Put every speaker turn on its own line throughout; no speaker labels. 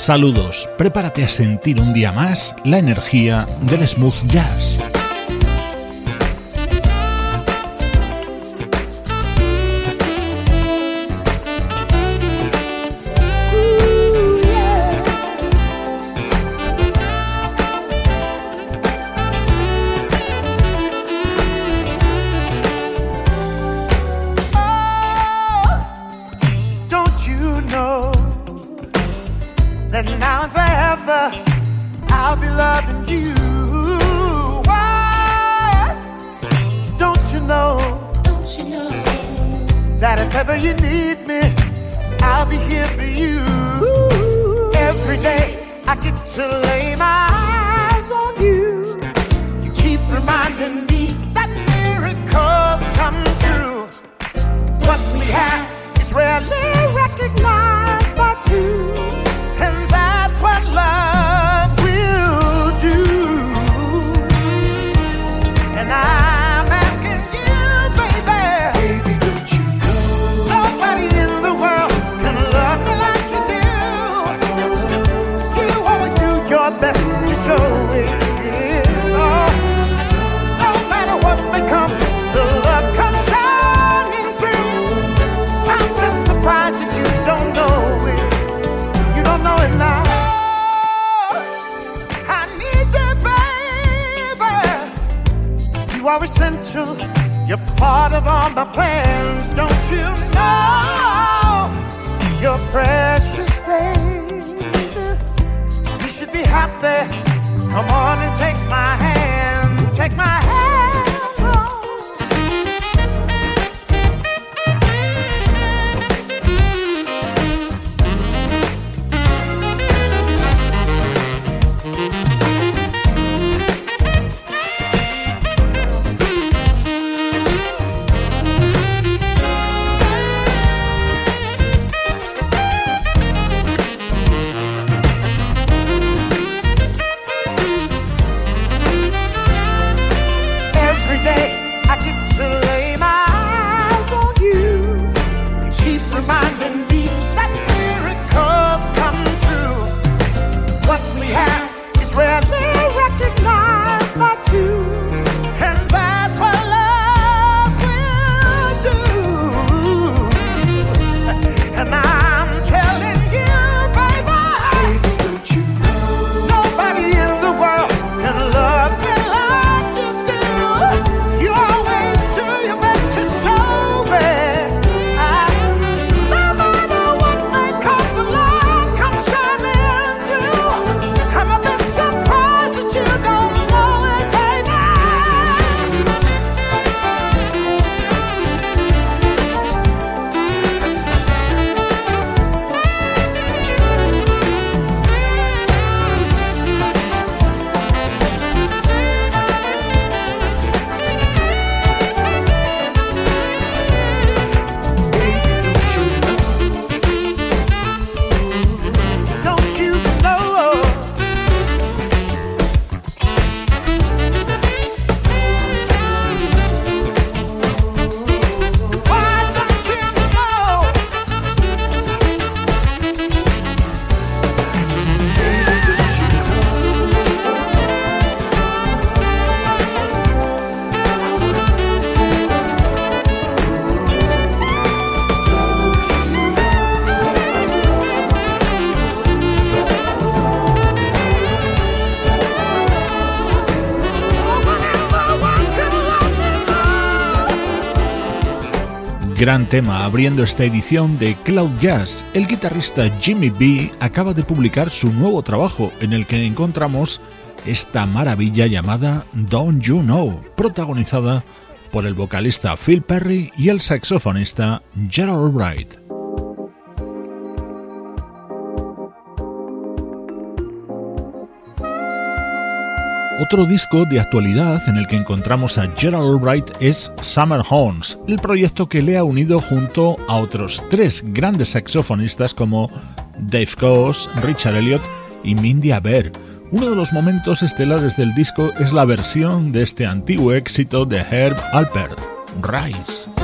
Saludos, prepárate a sentir un día más la energía del smooth jazz. part of all my plans. Don't you know you're precious, baby? You should be happy. Come on and take my hand.
Gran tema abriendo esta edición de Cloud Jazz. El guitarrista Jimmy B acaba de publicar su nuevo trabajo en el que encontramos esta maravilla llamada Don't You Know, protagonizada por el vocalista Phil Perry y el saxofonista Gerald Wright. Otro disco de actualidad en el que encontramos a Gerald Albright es Summer Horns, el proyecto que le ha unido junto a otros tres grandes saxofonistas como Dave Coase, Richard Elliott y Mindy Aber. Uno de los momentos estelares del disco es la versión de este antiguo éxito de Herb Alpert, Rise.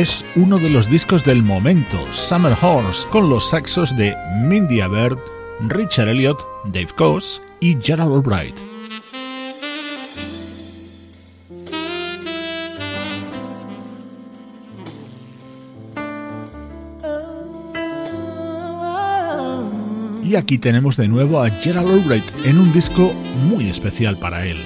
Es uno de los discos del momento, Summer Horns, con los saxos de Mindy Abert, Richard Elliott, Dave Coase y Gerald Albright. Y aquí tenemos de nuevo a Gerald Albright en un disco muy especial para él.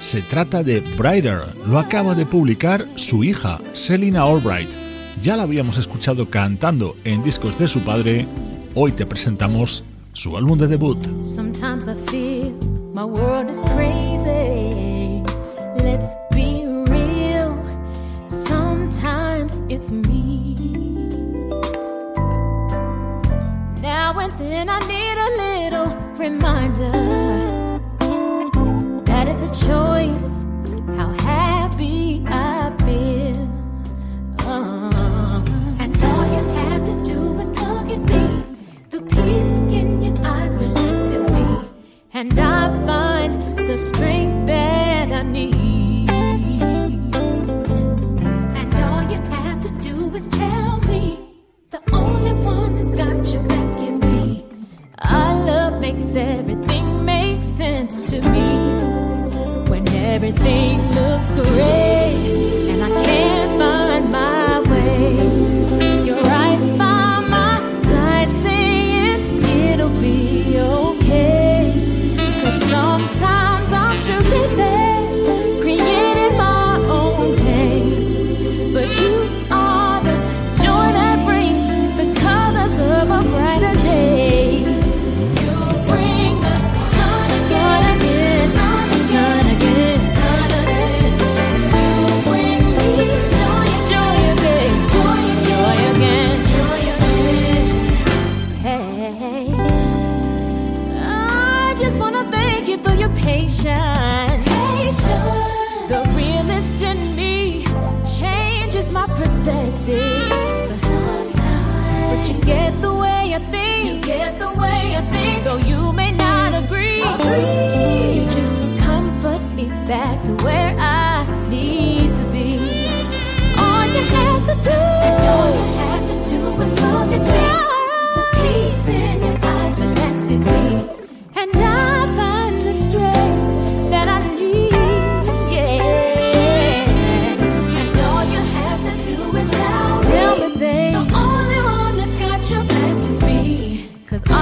Se trata de Brighter, lo acaba de publicar su hija, Selina Albright. Ya la habíamos escuchado cantando en discos de su padre, hoy te presentamos su álbum de debut.
Sometimes I feel my world is crazy. Let's be real. Sometimes it's me. Now and then I need a little reminder. it's a choice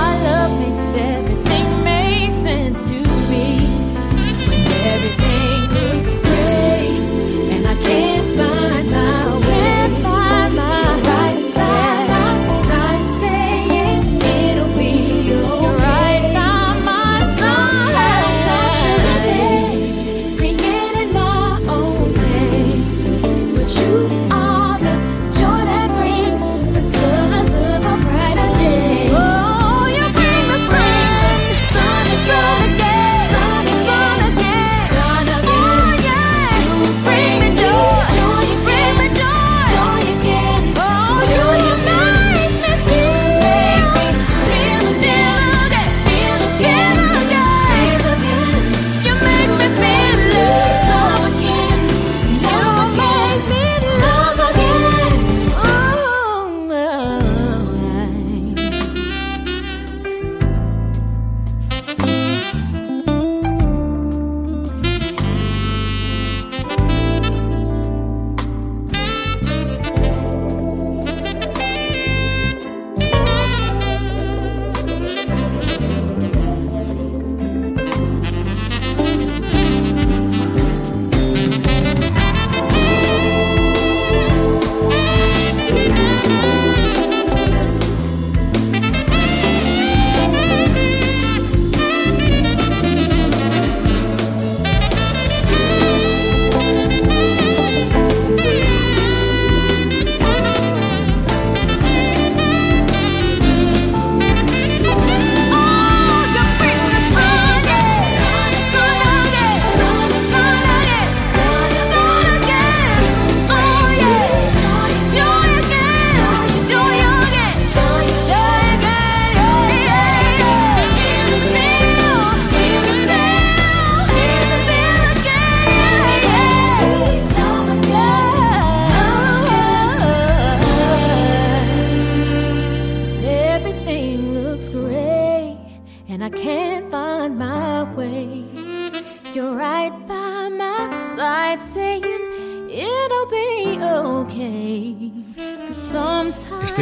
I love me.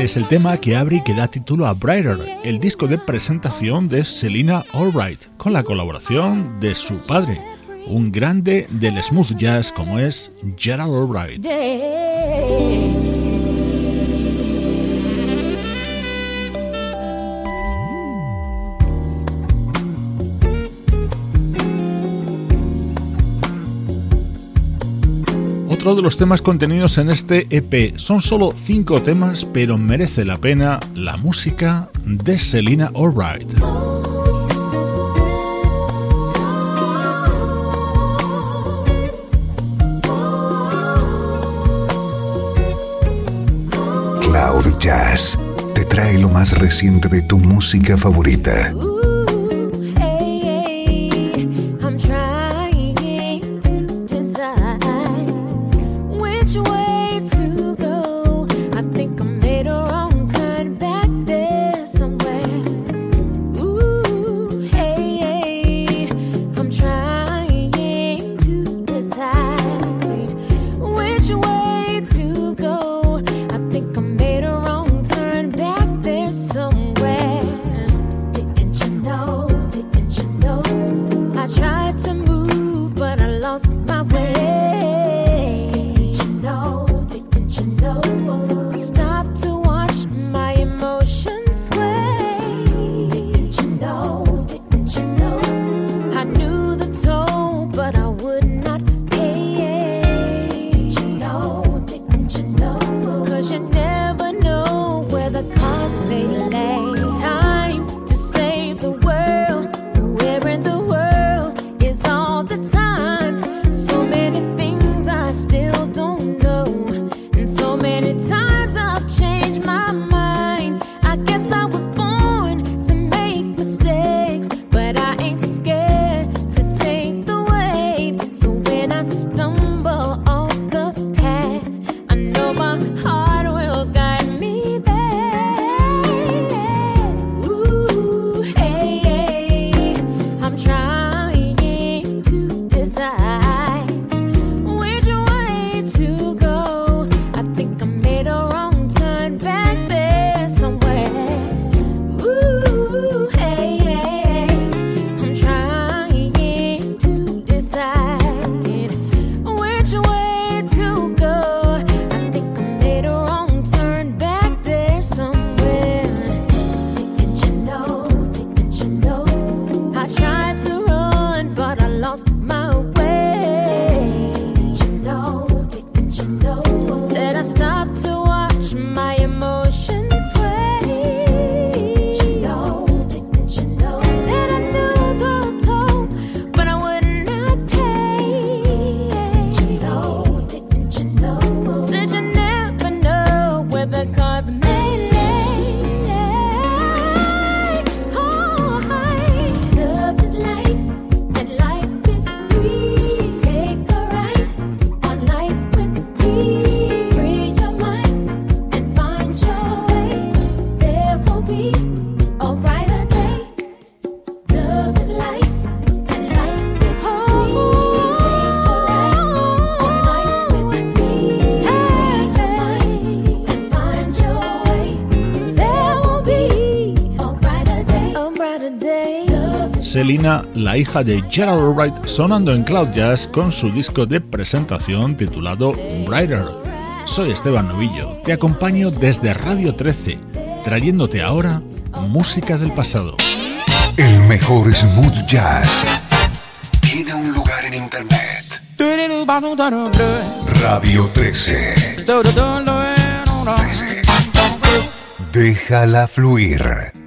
Es el tema que abre y que da título a Brighter, el disco de presentación de Selina Albright, con la colaboración de su padre, un grande del smooth jazz como es Gerald Albright. Otro de los temas contenidos en este EP son solo cinco temas, pero merece la pena la música de Selina Albright.
Cloud Jazz te trae lo más reciente de tu música favorita.
Hija de Gerald Albright, sonando en Cloud Jazz con su disco de presentación titulado Brighter. Soy Esteban Novillo, te acompaño desde Radio 13, trayéndote ahora música del pasado.
El mejor smooth jazz tiene un lugar en internet. Radio 13. 13. Déjala fluir.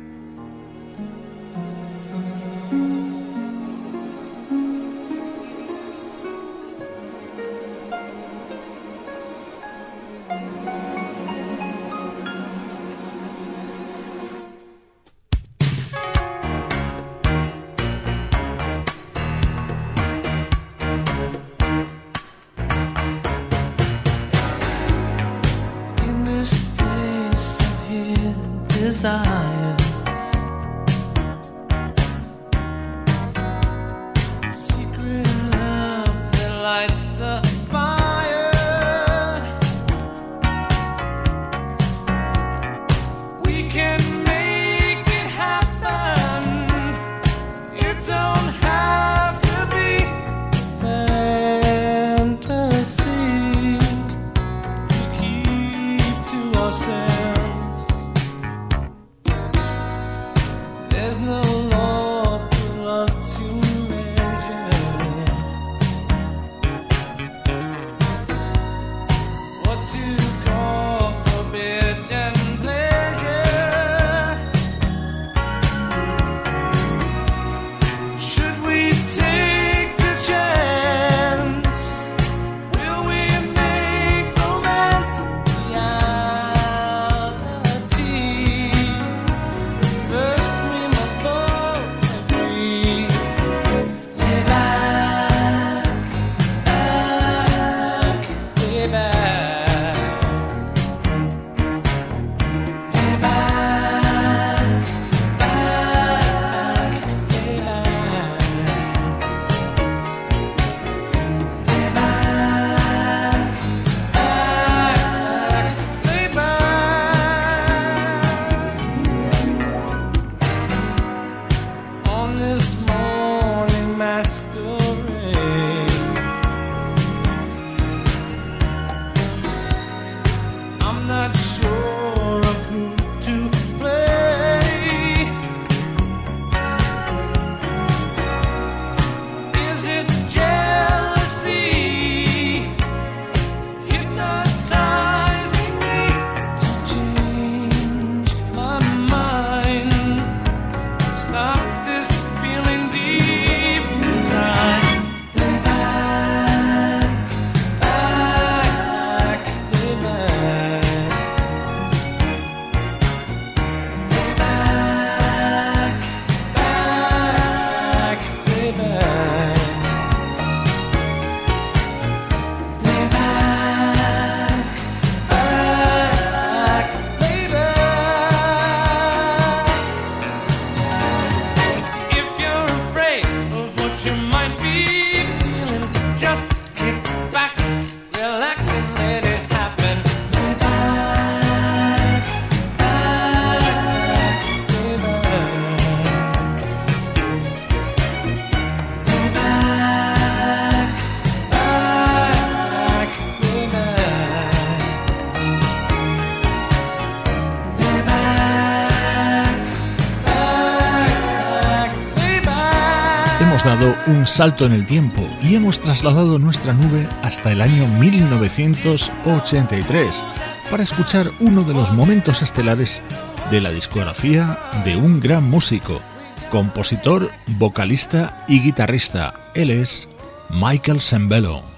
Salto en el tiempo y hemos trasladado nuestra nube hasta el año 1983 para escuchar uno de los momentos estelares de la discografía de un gran músico, compositor, vocalista y guitarrista. Él es Michael Sembello.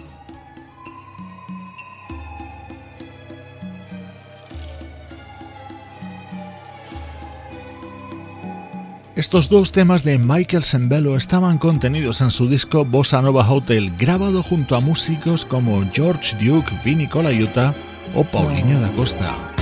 Estos dos temas de Michael Sembello estaban contenidos en su disco Bossa Nova Hotel, grabado junto a músicos como George Duke, Vinny Colaiuta o Paulinho da Costa.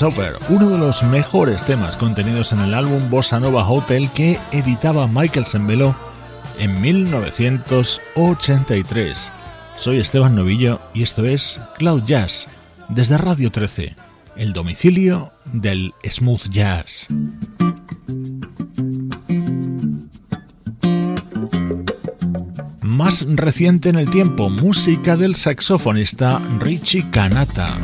Over, uno de los mejores temas contenidos en el álbum Bossa Nova Hotel que editaba Michael Sembello en 1983. Soy Esteban Novillo y esto es Cloud Jazz desde Radio 13, el domicilio del smooth jazz. Más reciente en el tiempo, música del saxofonista Richie Kanata.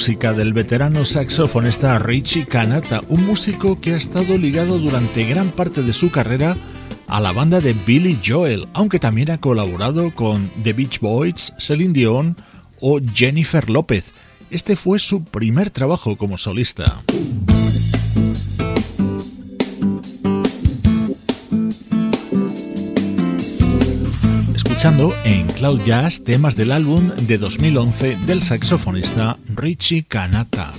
Música del veterano saxofonista Richie Kanata, un músico que ha estado ligado durante gran parte de su carrera a la banda de Billy Joel, aunque también ha colaborado con The Beach Boys, Celine Dion o Jennifer López. Este fue su primer trabajo como solista. Escuchando en Cloud Jazz temas del álbum de 2011 del saxofonista Richie Kanata.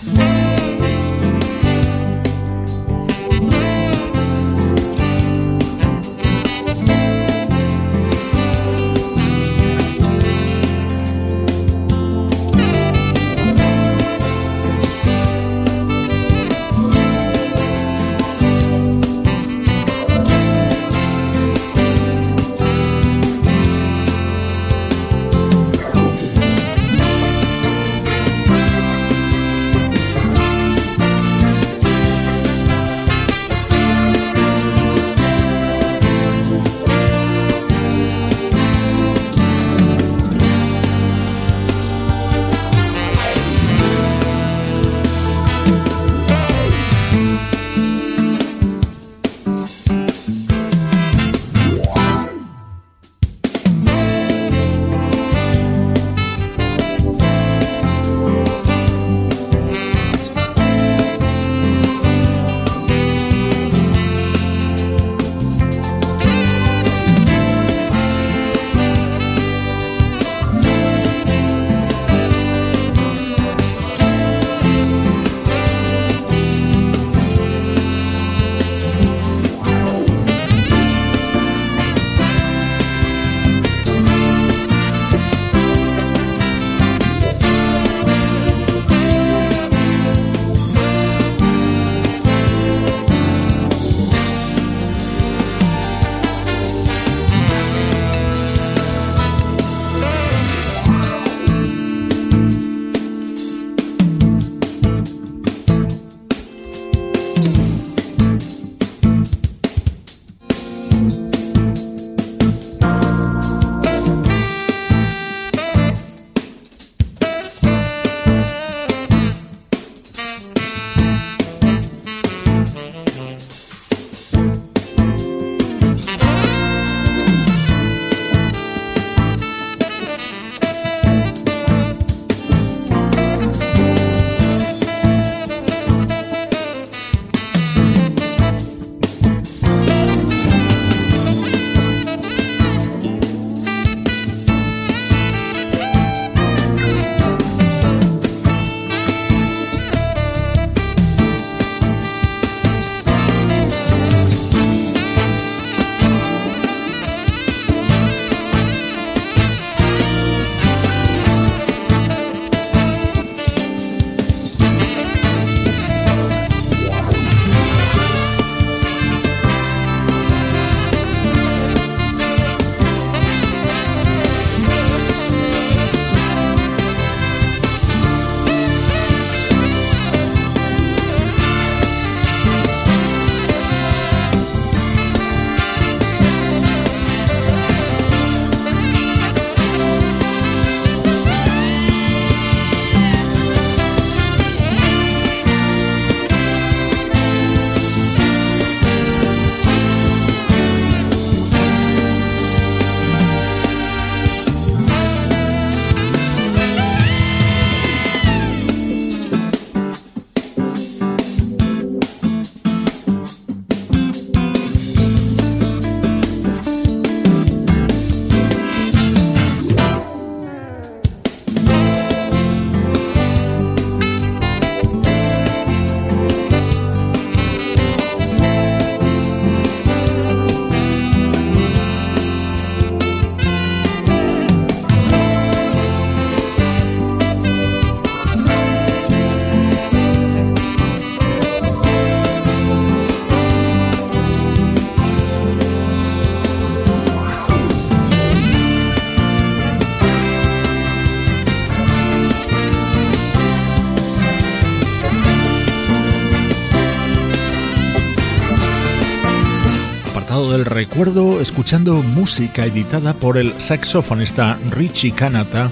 Recuerdo escuchando música editada por el saxofonista Richie Kanata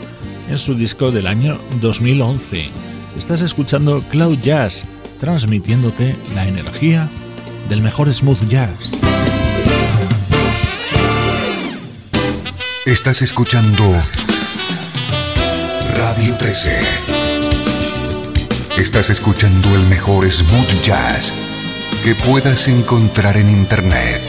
en su disco del año 2011. Estás escuchando Cloud Jazz, transmitiéndote la energía del mejor smooth jazz.
Estás escuchando Radio 13. Estás escuchando el mejor smooth jazz que puedas encontrar en Internet.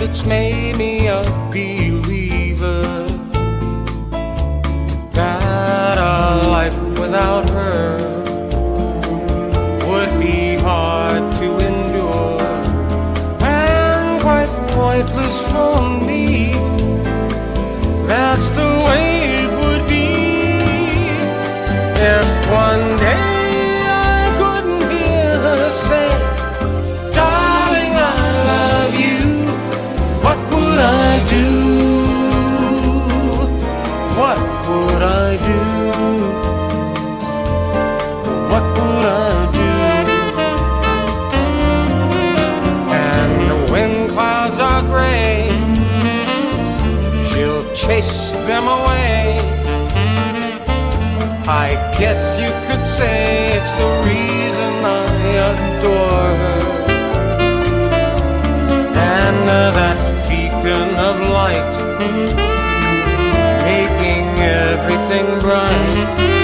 It's made me a Guess you could say it's the reason I adore her. And uh, that beacon of light, making everything bright,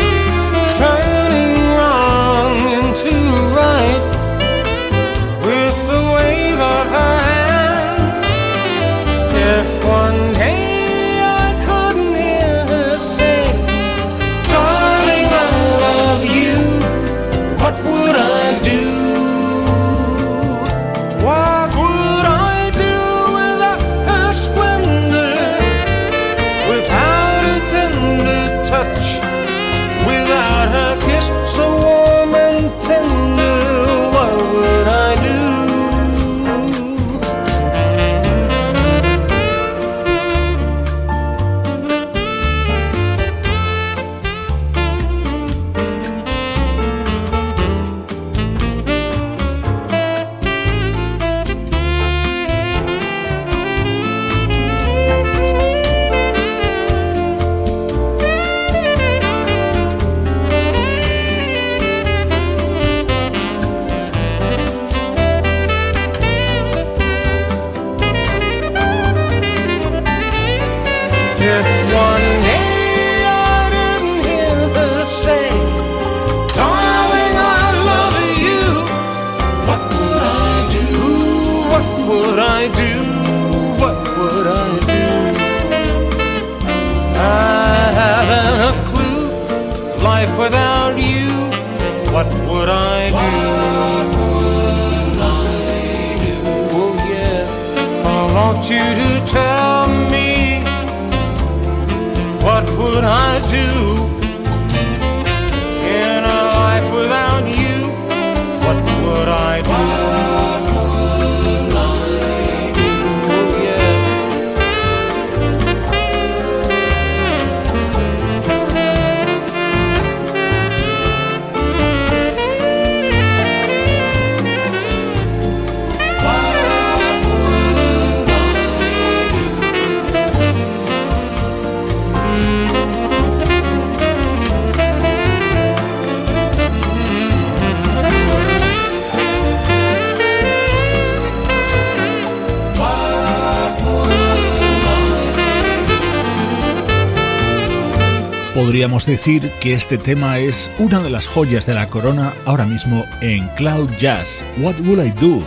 podríamos decir que este tema es una de las joyas de la corona ahora mismo en Cloud Jazz. What Will I Do?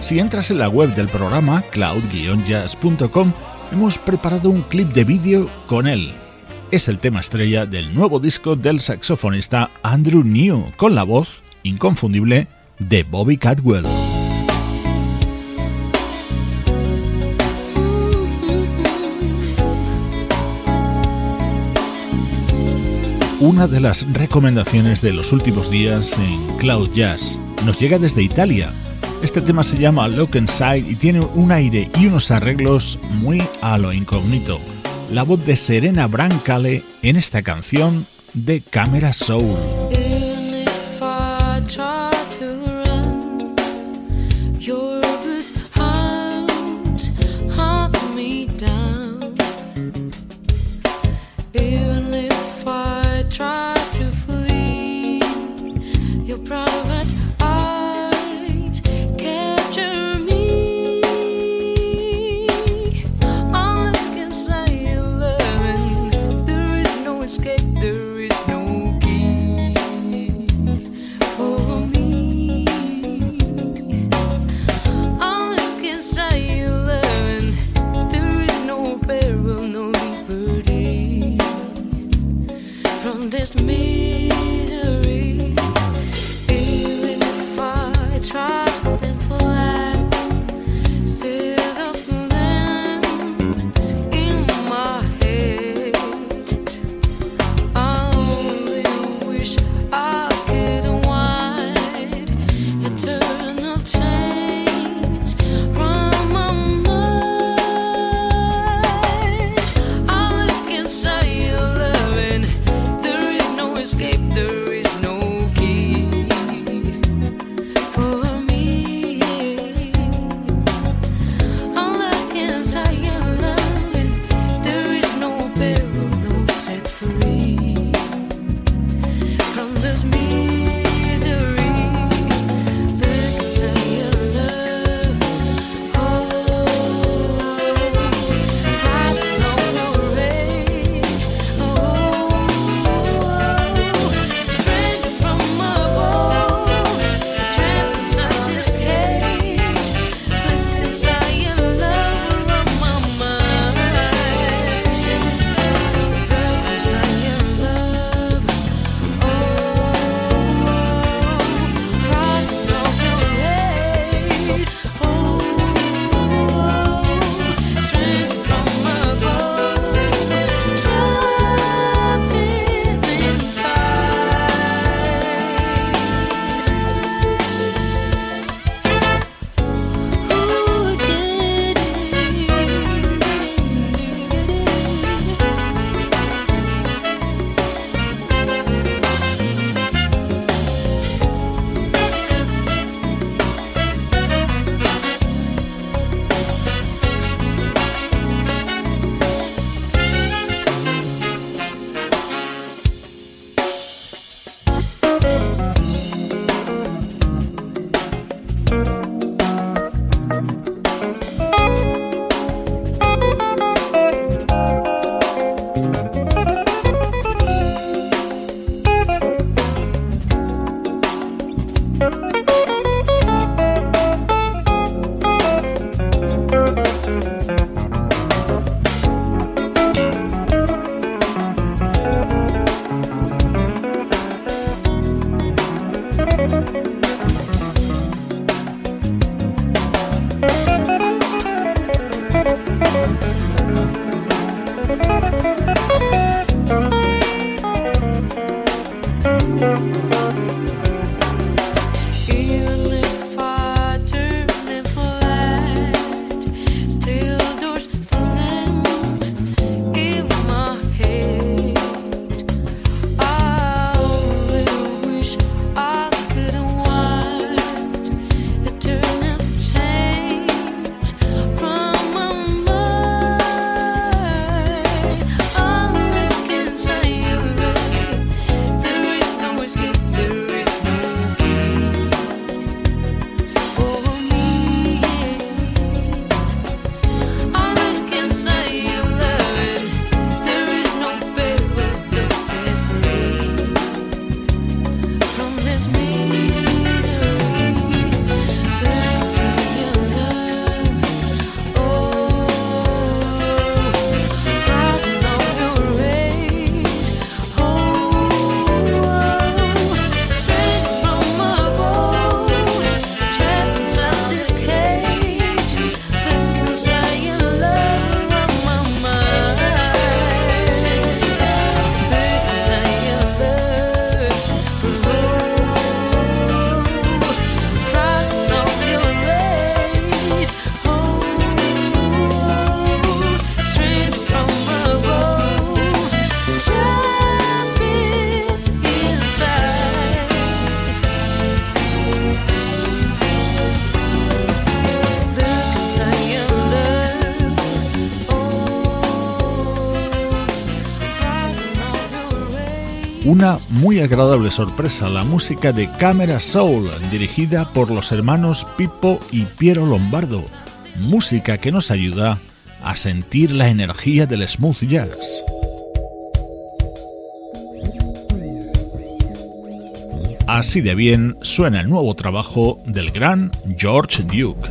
Si entras en la web del programa cloud-jazz.com, hemos preparado un clip de vídeo con él. Es el tema estrella del nuevo disco del saxofonista Andrew New, con la voz inconfundible de Bobby Cadwell.
Una de las recomendaciones de los últimos días en Cloud Jazz. Nos llega desde Italia. Este tema se llama Look Inside y tiene un aire y unos arreglos muy a lo incógnito. La voz de Serena Brancale en esta canción de Camera Soul.
Una muy agradable sorpresa, la música de Camera Soul, dirigida por los hermanos Pippo y Piero Lombardo. Música que nos ayuda a sentir la energía del smooth jazz. Así de bien suena el nuevo trabajo del gran George Duke.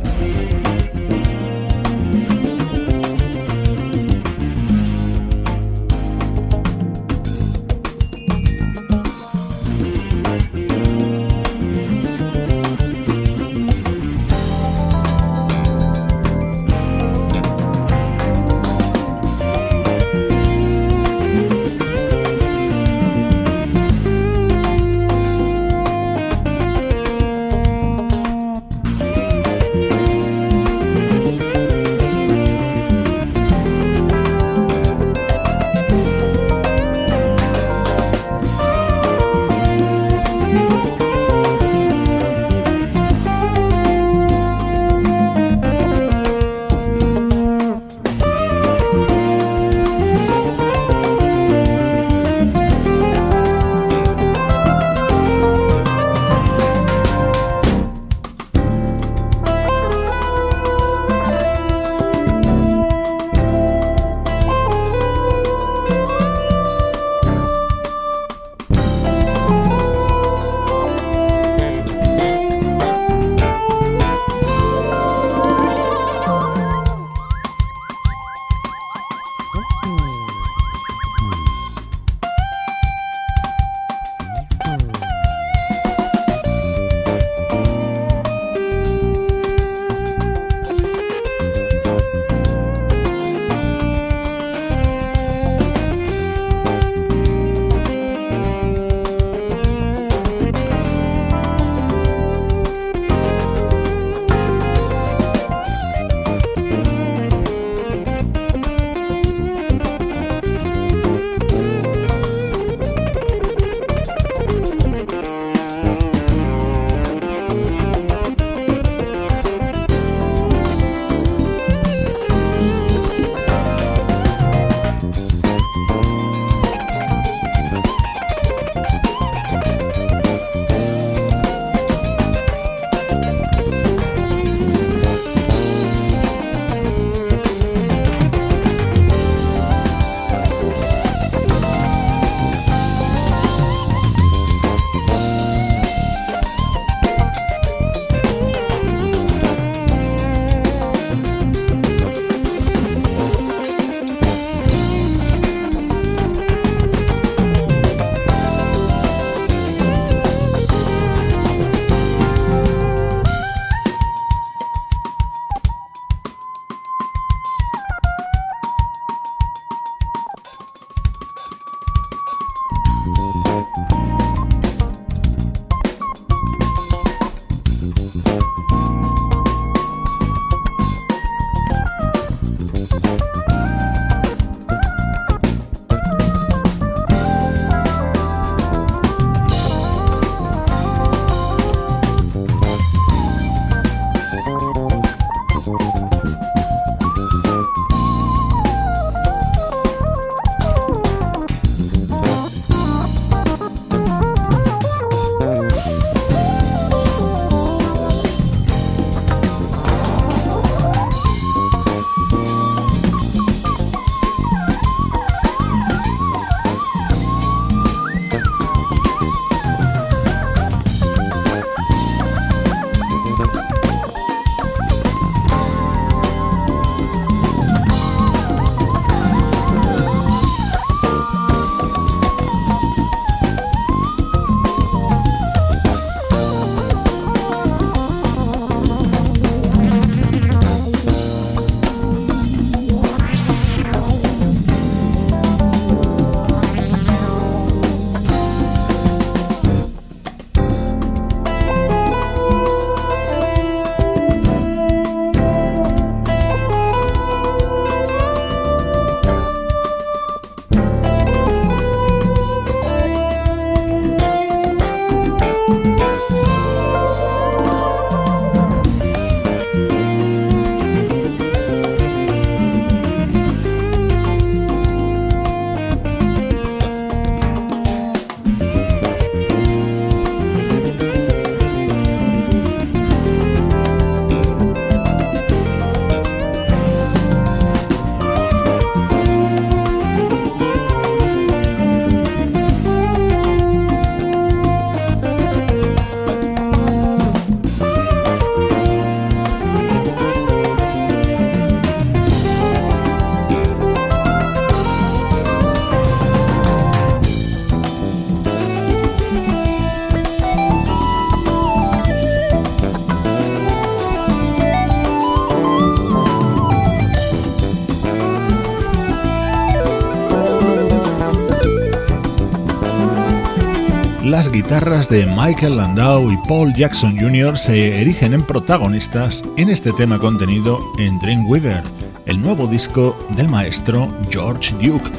Las guitarras de Michael Landau y Paul Jackson Jr. se erigen en protagonistas en este tema contenido en Dreamweaver, el nuevo disco del maestro George Duke.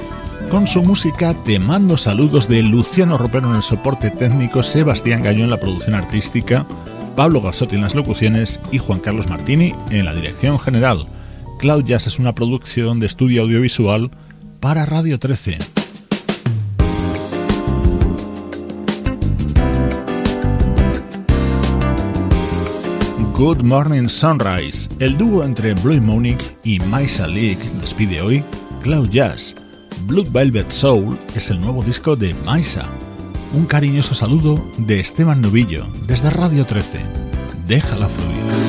Con su música te mando saludos de Luciano Ropero en el soporte técnico, Sebastián Gallo en la producción artística, Pablo Gasotti en las locuciones y Juan Carlos Martini en la dirección general. Cloud Jazz es una producción de estudio audiovisual para Radio 13. Good Morning Sunrise, el dúo entre Blue Monique y Maisa League despide hoy Cloud Jazz. Blood Velvet Soul es el nuevo disco de Maisa. Un cariñoso saludo de Esteban Novillo desde Radio 13. Déjala fluir.